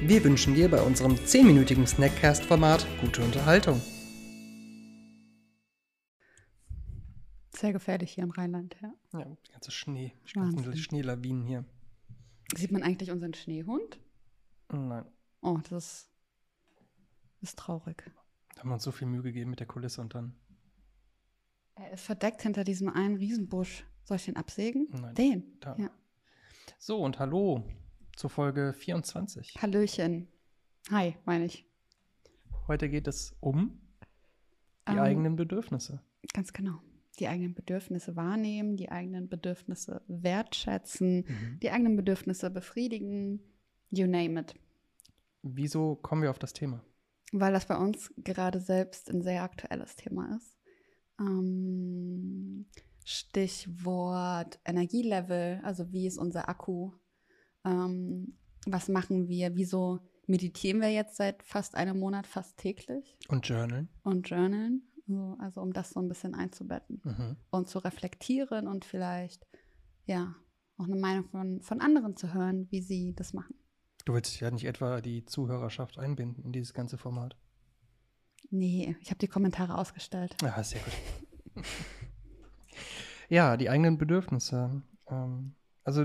Wir wünschen dir bei unserem 10-minütigen Snackcast-Format gute Unterhaltung. Sehr gefährlich hier im Rheinland, ja. Ja, die ganze Schnee, die ganzen. Schneelawinen hier. Sieht man eigentlich unseren Schneehund? Nein, Oh, das ist traurig. da haben wir uns so viel Mühe gegeben mit der Kulisse und dann. Er ist verdeckt hinter diesem einen Riesenbusch. Soll ich den absägen? Nein. Den. Da. Ja. So, und hallo zur Folge 24. Hallöchen. Hi, meine ich. Heute geht es um die Ähm, eigenen Bedürfnisse. Ganz genau. Die eigenen Bedürfnisse wahrnehmen, die eigenen Bedürfnisse wertschätzen, Mhm. die eigenen Bedürfnisse befriedigen. You name it. Wieso kommen wir auf das Thema? Weil das bei uns gerade selbst ein sehr aktuelles Thema ist. Ähm, Stichwort Energielevel, also wie ist unser Akku? Ähm, was machen wir? Wieso meditieren wir jetzt seit fast einem Monat fast täglich Und Journalen? und journalen? So, also um das so ein bisschen einzubetten Mhm. und zu reflektieren und vielleicht ja auch eine Meinung von, von anderen zu hören, wie sie das machen. Du willst ja nicht etwa die Zuhörerschaft einbinden in dieses ganze Format. Nee, ich habe die Kommentare ausgestellt. Ja, sehr gut. ja, die eigenen Bedürfnisse. Ähm, also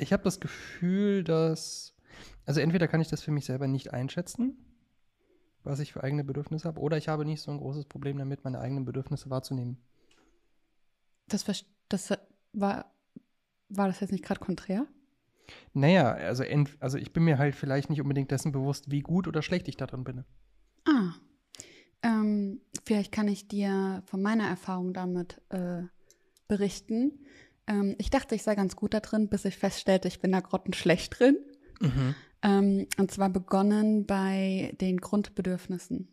ich habe das Gefühl, dass, also entweder kann ich das für mich selber nicht einschätzen, was ich für eigene Bedürfnisse habe, oder ich habe nicht so ein großes Problem damit, meine eigenen Bedürfnisse wahrzunehmen. Das, vers- das war, war das jetzt nicht gerade konträr? Naja, also, ent, also ich bin mir halt vielleicht nicht unbedingt dessen bewusst, wie gut oder schlecht ich darin bin. Ah, ähm, vielleicht kann ich dir von meiner Erfahrung damit äh, berichten. Ähm, ich dachte, ich sei ganz gut da drin, bis ich feststellte, ich bin da grottenschlecht drin. Mhm. Ähm, und zwar begonnen bei den Grundbedürfnissen.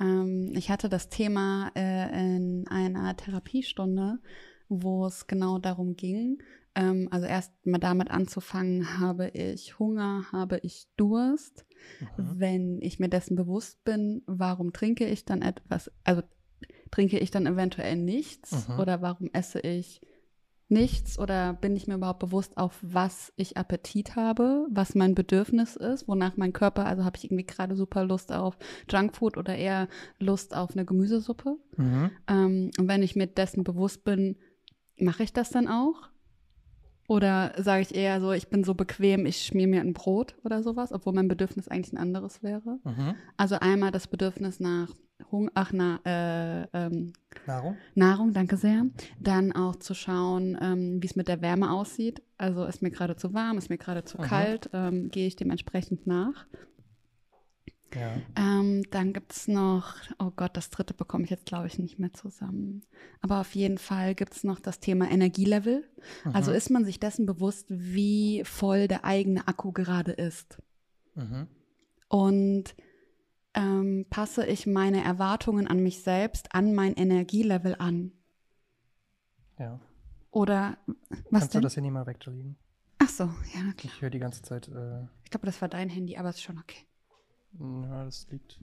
Ähm, ich hatte das Thema äh, in einer Therapiestunde, wo es genau darum ging. Ähm, also erst mal damit anzufangen, habe ich Hunger, habe ich Durst. Mhm. Wenn ich mir dessen bewusst bin, warum trinke ich dann etwas, also trinke ich dann eventuell nichts Mhm. oder warum esse ich nichts oder bin ich mir überhaupt bewusst, auf was ich Appetit habe, was mein Bedürfnis ist, wonach mein Körper, also habe ich irgendwie gerade super Lust auf Junkfood oder eher Lust auf eine Gemüsesuppe. Mhm. Ähm, und wenn ich mir dessen bewusst bin, mache ich das dann auch? Oder sage ich eher so, ich bin so bequem, ich schmier mir ein Brot oder sowas, obwohl mein Bedürfnis eigentlich ein anderes wäre. Mhm. Also einmal das Bedürfnis nach Hung ach, na, äh, ähm, Nahrung? Nahrung, danke sehr. Dann auch zu schauen, ähm, wie es mit der Wärme aussieht. Also ist mir gerade zu warm, ist mir gerade zu Mhm. kalt, ähm, gehe ich dementsprechend nach. Ja. Ähm, dann gibt es noch, oh Gott, das dritte bekomme ich jetzt, glaube ich, nicht mehr zusammen. Aber auf jeden Fall gibt es noch das Thema Energielevel. Also Mhm. ist man sich dessen bewusst, wie voll der eigene Akku gerade ist. Mhm. Und ähm, passe ich meine Erwartungen an mich selbst, an mein Energielevel an? Ja. Oder was Kannst denn? du das hier nie mal weglegen? Ach so, ja, klar. Ich höre die ganze Zeit, äh, Ich glaube, das war dein Handy, aber ist schon okay. ja, das liegt.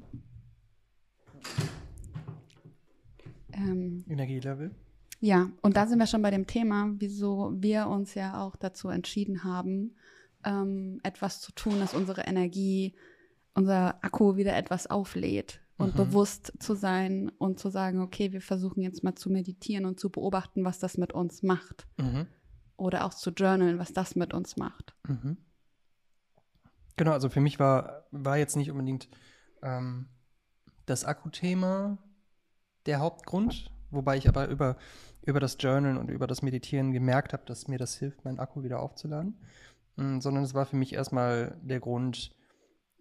Ähm, Energielevel. Ja, und da sind wir schon bei dem Thema, wieso wir uns ja auch dazu entschieden haben, ähm, etwas zu tun, dass unsere Energie, unser Akku wieder etwas auflädt und Mhm. bewusst zu sein und zu sagen, okay, wir versuchen jetzt mal zu meditieren und zu beobachten, was das mit uns macht. Mhm. Oder auch zu journalen, was das mit uns macht. Mhm. Genau, also für mich war, war jetzt nicht unbedingt ähm, das Akkuthema der Hauptgrund, wobei ich aber über, über das Journalen und über das Meditieren gemerkt habe, dass mir das hilft, meinen Akku wieder aufzuladen. Mm, sondern es war für mich erstmal der Grund,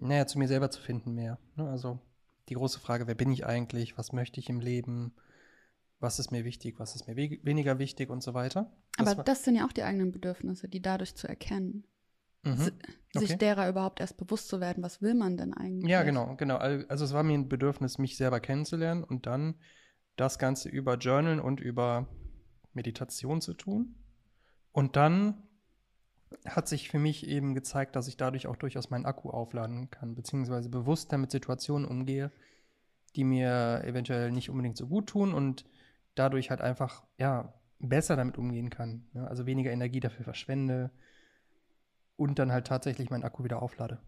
naja, zu mir selber zu finden mehr. Ne? Also die große Frage, wer bin ich eigentlich, was möchte ich im Leben, was ist mir wichtig, was ist mir we weniger wichtig und so weiter. Das Aber das sind ja auch die eigenen Bedürfnisse, die dadurch zu erkennen. Mhm. si- sich Okay. derer überhaupt erst bewusst zu werden, was will man denn eigentlich? Ja, genau, genau. Al- Also es war mir ein Bedürfnis, mich selber kennenzulernen und dann das Ganze über Journal und über Meditation zu tun. Und dann hat sich für mich eben gezeigt, dass ich dadurch auch durchaus meinen Akku aufladen kann, beziehungsweise bewusster mit Situationen umgehe, die mir eventuell nicht unbedingt so gut tun und dadurch halt einfach, ja, besser damit umgehen kann. Ne? Also weniger Energie dafür verschwende und dann halt tatsächlich meinen Akku wieder auflade.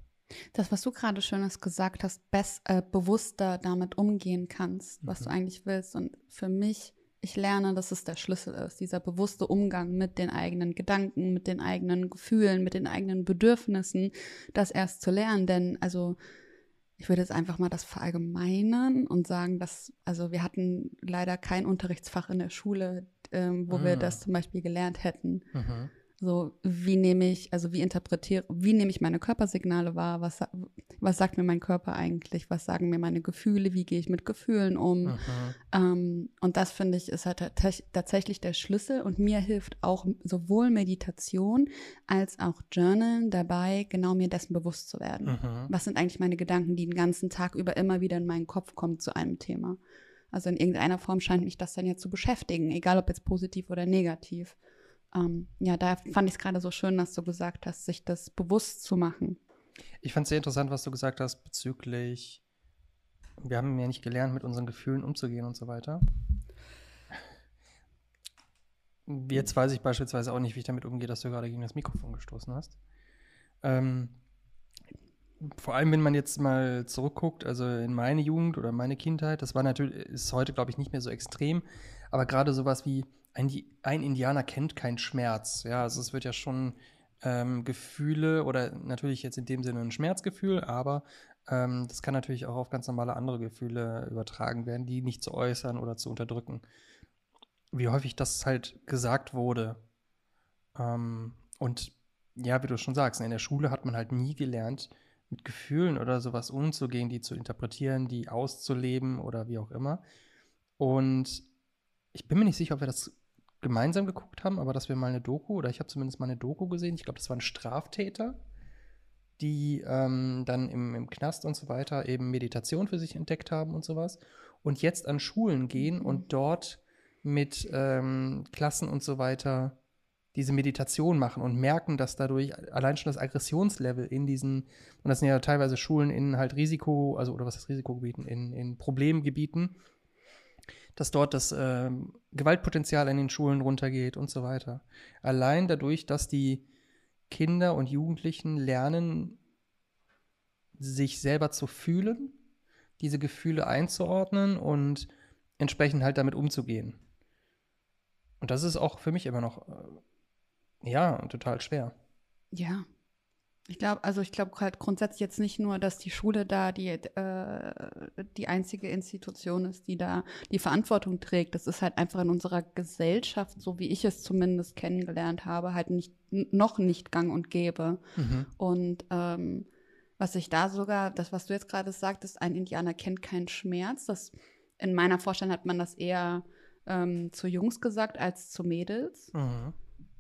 Das, was du gerade Schönes gesagt hast, bess, äh, bewusster damit umgehen kannst, was du Mhm. eigentlich willst. Und für mich, ich lerne, dass es der Schlüssel ist, dieser bewusste Umgang mit den eigenen Gedanken, mit den eigenen Gefühlen, mit den eigenen Bedürfnissen, das erst zu lernen. Denn, also, ich würde jetzt einfach mal das verallgemeinern und sagen, dass, also wir hatten leider kein Unterrichtsfach in der Schule, ähm, wo wir Ah. das zum Beispiel gelernt hätten. Mhm. So, wie nehme ich, also wie interpretiere, wie nehme ich meine Körpersignale wahr? Was, was sagt mir mein Körper eigentlich? Was sagen mir meine Gefühle? Wie gehe ich mit Gefühlen um? Ähm, und das finde ich ist halt tats- tatsächlich der Schlüssel. Und mir hilft auch sowohl Meditation als auch Journalen dabei, genau mir dessen bewusst zu werden. Mhm. Was sind eigentlich meine Gedanken, die den ganzen Tag über immer wieder in meinen Kopf kommen zu einem Thema? Also in irgendeiner Form scheint mich das dann ja zu beschäftigen, egal ob jetzt positiv oder negativ. Ähm, ja, da fand ich es gerade so schön, dass du gesagt hast, sich das bewusst zu machen. Ich fand es sehr interessant, was du gesagt hast bezüglich, wir haben ja nicht gelernt, mit unseren Gefühlen umzugehen und so weiter. Jetzt weiß ich beispielsweise auch nicht, wie ich damit umgehe, dass du gerade gegen das Mikrofon gestoßen hast. Ähm, vor allem, wenn man jetzt mal zurückguckt, also in meine Jugend oder meine Kindheit, das war natürlich, ist heute, glaube ich, nicht mehr so extrem, aber gerade sowas wie ein, ein Indianer kennt keinen Schmerz. Ja, also es wird ja schon ähm, Gefühle oder natürlich jetzt in dem Sinne ein Schmerzgefühl, aber ähm, das kann natürlich auch auf ganz normale andere Gefühle übertragen werden, die nicht zu äußern oder zu unterdrücken. Wie häufig das halt gesagt wurde. Ähm, und ja, wie du schon sagst, in der Schule hat man halt nie gelernt, mit Gefühlen oder sowas umzugehen, die zu interpretieren, die auszuleben oder wie auch immer. Und ich bin mir nicht sicher, ob wir das gemeinsam geguckt haben, aber dass wir mal eine Doku, oder ich habe zumindest mal eine Doku gesehen, ich glaube, das waren Straftäter, die ähm, dann im, im Knast und so weiter eben Meditation für sich entdeckt haben und sowas und jetzt an Schulen gehen Mhm. und dort mit ähm, Klassen und so weiter diese Meditation machen und merken, dass dadurch allein schon das Aggressionslevel in diesen, und das sind ja teilweise Schulen in halt Risiko, also oder was heißt Risikogebieten, in, in Problemgebieten, dass dort das ähm, Gewaltpotenzial in den Schulen runtergeht und so weiter. Allein dadurch, dass die Kinder und Jugendlichen lernen, sich selber zu fühlen, diese Gefühle einzuordnen und entsprechend halt damit umzugehen. Und das ist auch für mich immer noch, äh, ja, total schwer. Ja. Ich glaube, also ich glaube halt grundsätzlich jetzt nicht nur, dass die Schule da die, äh, die einzige Institution ist, die da die Verantwortung trägt. Das ist halt einfach in unserer Gesellschaft, so wie ich es zumindest kennengelernt habe, halt nicht noch nicht gang und gäbe. Mhm. Und ähm, was ich da sogar, das, was du jetzt gerade sagtest, ein Indianer kennt keinen Schmerz. Das in meiner Vorstellung hat man das eher ähm, zu Jungs gesagt als zu Mädels. Mhm.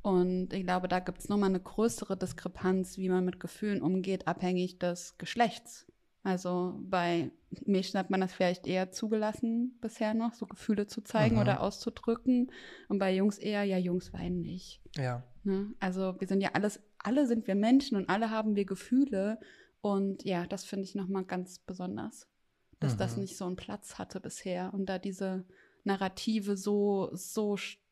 Und ich glaube, da gibt es nochmal eine größere Diskrepanz, wie man mit Gefühlen umgeht, abhängig des Geschlechts. Also bei Mädchen hat man das vielleicht eher zugelassen bisher noch, so Gefühle zu zeigen Mhm. oder auszudrücken. Und bei Jungs eher, ja, Jungs weinen nicht. Ja. Ne? Also wir sind ja alles, alle sind wir Menschen und alle haben wir Gefühle. Und ja, das finde ich nochmal ganz besonders, dass das Mhm. nicht so einen Platz hatte bisher und da diese Narrative so, so stark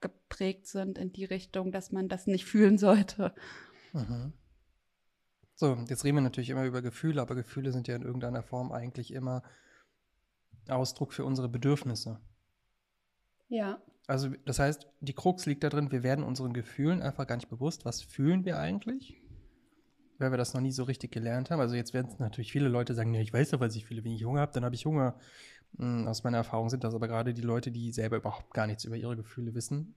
geprägt sind in die Richtung, dass man das nicht fühlen sollte. Mhm. So, jetzt reden wir natürlich immer über Gefühle, aber Gefühle sind ja in irgendeiner Form eigentlich immer Ausdruck für unsere Bedürfnisse. Ja. Also, das heißt, die Krux liegt da drin, wir werden unseren Gefühlen einfach gar nicht bewusst, was fühlen wir eigentlich, weil wir das noch nie so richtig gelernt haben. Also, jetzt werden natürlich viele Leute sagen, ja, ich weiß doch, was ich fühle. Wenn ich Hunger habe, dann habe ich Hunger. Hm, Aus meiner Erfahrung sind das aber gerade die Leute, die selber überhaupt gar nichts über ihre Gefühle wissen.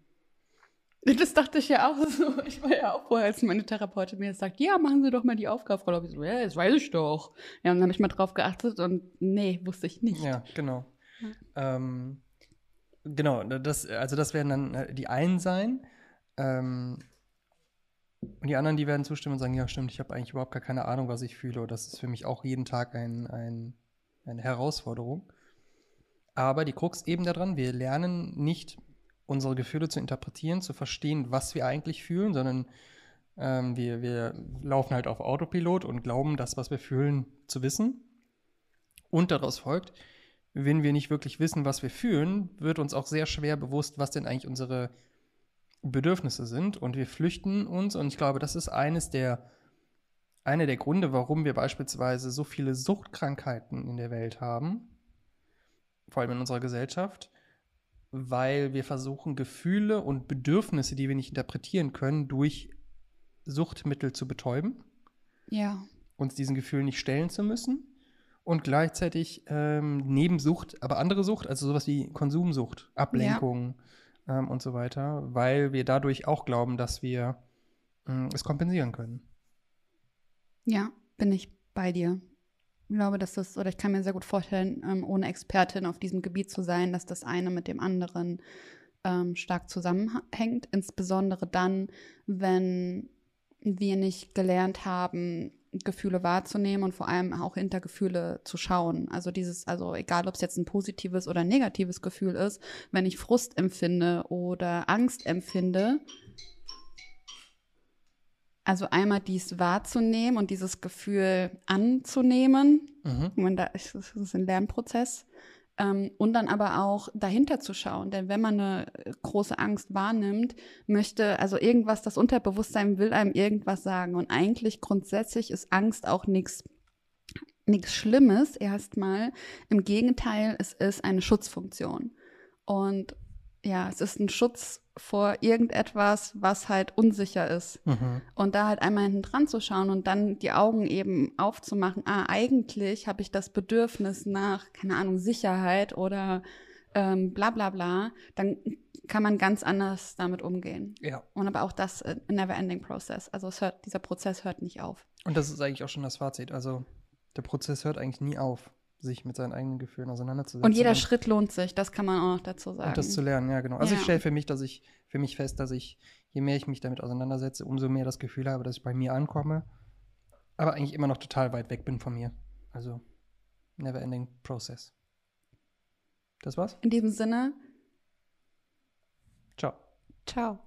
Das dachte ich ja auch so. Ich war ja auch vorher, als meine Therapeutin mir sagt, ja, machen Sie doch mal die Aufgabe, Frau Lobby. So, ja, das weiß ich doch. Ja, und dann habe ich mal drauf geachtet und nee, wusste ich nicht. Ja, genau. Ähm, genau, das, also das werden dann äh, die einen sein. Ähm, Und die anderen, die werden zustimmen und sagen, ja, stimmt, ich habe eigentlich überhaupt gar keine Ahnung, was ich fühle. Das ist für mich auch jeden Tag ein, ein, eine Herausforderung. Aber die Krux eben daran, wir lernen nicht, unsere Gefühle zu interpretieren, zu verstehen, was wir eigentlich fühlen, sondern ähm, wir, wir laufen halt auf Autopilot und glauben, das, was wir fühlen, zu wissen. Und daraus folgt, wenn wir nicht wirklich wissen, was wir fühlen, wird uns auch sehr schwer bewusst, was denn eigentlich unsere Bedürfnisse sind. Und wir flüchten uns. Und ich glaube, das ist eines der, einer der Gründe, warum wir beispielsweise so viele Suchtkrankheiten in der Welt haben, vor allem in unserer Gesellschaft, weil wir versuchen, Gefühle und Bedürfnisse, die wir nicht interpretieren können, durch Suchtmittel zu betäuben. Ja. Uns diesen Gefühlen nicht stellen zu müssen und gleichzeitig ähm, neben Sucht, aber andere Sucht, also sowas wie Konsumsucht, Ablenkung ja. ähm, und so weiter, weil wir dadurch auch glauben, dass wir äh, es kompensieren können. Ja, bin ich bei dir. Ich glaube, dass das, oder ich kann mir sehr gut vorstellen, ähm, ohne Expertin auf diesem Gebiet zu sein, dass das eine mit dem anderen ähm, stark zusammenhängt, insbesondere dann, wenn wir nicht gelernt haben, Gefühle wahrzunehmen und vor allem auch hinter Gefühle zu schauen. Also dieses, also egal ob es jetzt ein positives oder negatives Gefühl ist, wenn ich Frust empfinde oder Angst empfinde, also einmal dies wahrzunehmen und dieses Gefühl anzunehmen. Mhm. Da ist, das ist ein Lernprozess. Ähm, und dann aber auch dahinter zu schauen. Denn wenn man eine große Angst wahrnimmt, möchte, also irgendwas, das Unterbewusstsein will einem irgendwas sagen. Und eigentlich grundsätzlich ist Angst auch nichts nichts Schlimmes erstmal. Im Gegenteil, es ist eine Schutzfunktion. Und ja, es ist ein Schutz vor irgendetwas, was halt unsicher ist. Mhm. Und da halt einmal hinten dran zu schauen und dann die Augen eben aufzumachen, ah, eigentlich habe ich das Bedürfnis nach, keine Ahnung, Sicherheit oder ähm, bla bla bla, dann kann man ganz anders damit umgehen. Ja. Und aber auch das äh, never-ending Process. Also hört, dieser Prozess hört nicht auf. Und das ist eigentlich auch schon das Fazit. Also der Prozess hört eigentlich nie auf sich mit seinen eigenen Gefühlen auseinanderzusetzen. Und jeder Schritt lohnt sich, das kann man auch noch dazu sagen. Und das zu lernen, ja, genau. Also ja. ich stelle für mich, dass ich, für mich fest, dass ich, je mehr ich mich damit auseinandersetze, umso mehr das Gefühl habe, dass ich bei mir ankomme, aber eigentlich immer noch total weit weg bin von mir. Also never ending process. Das war's? In diesem Sinne. Ciao. Ciao.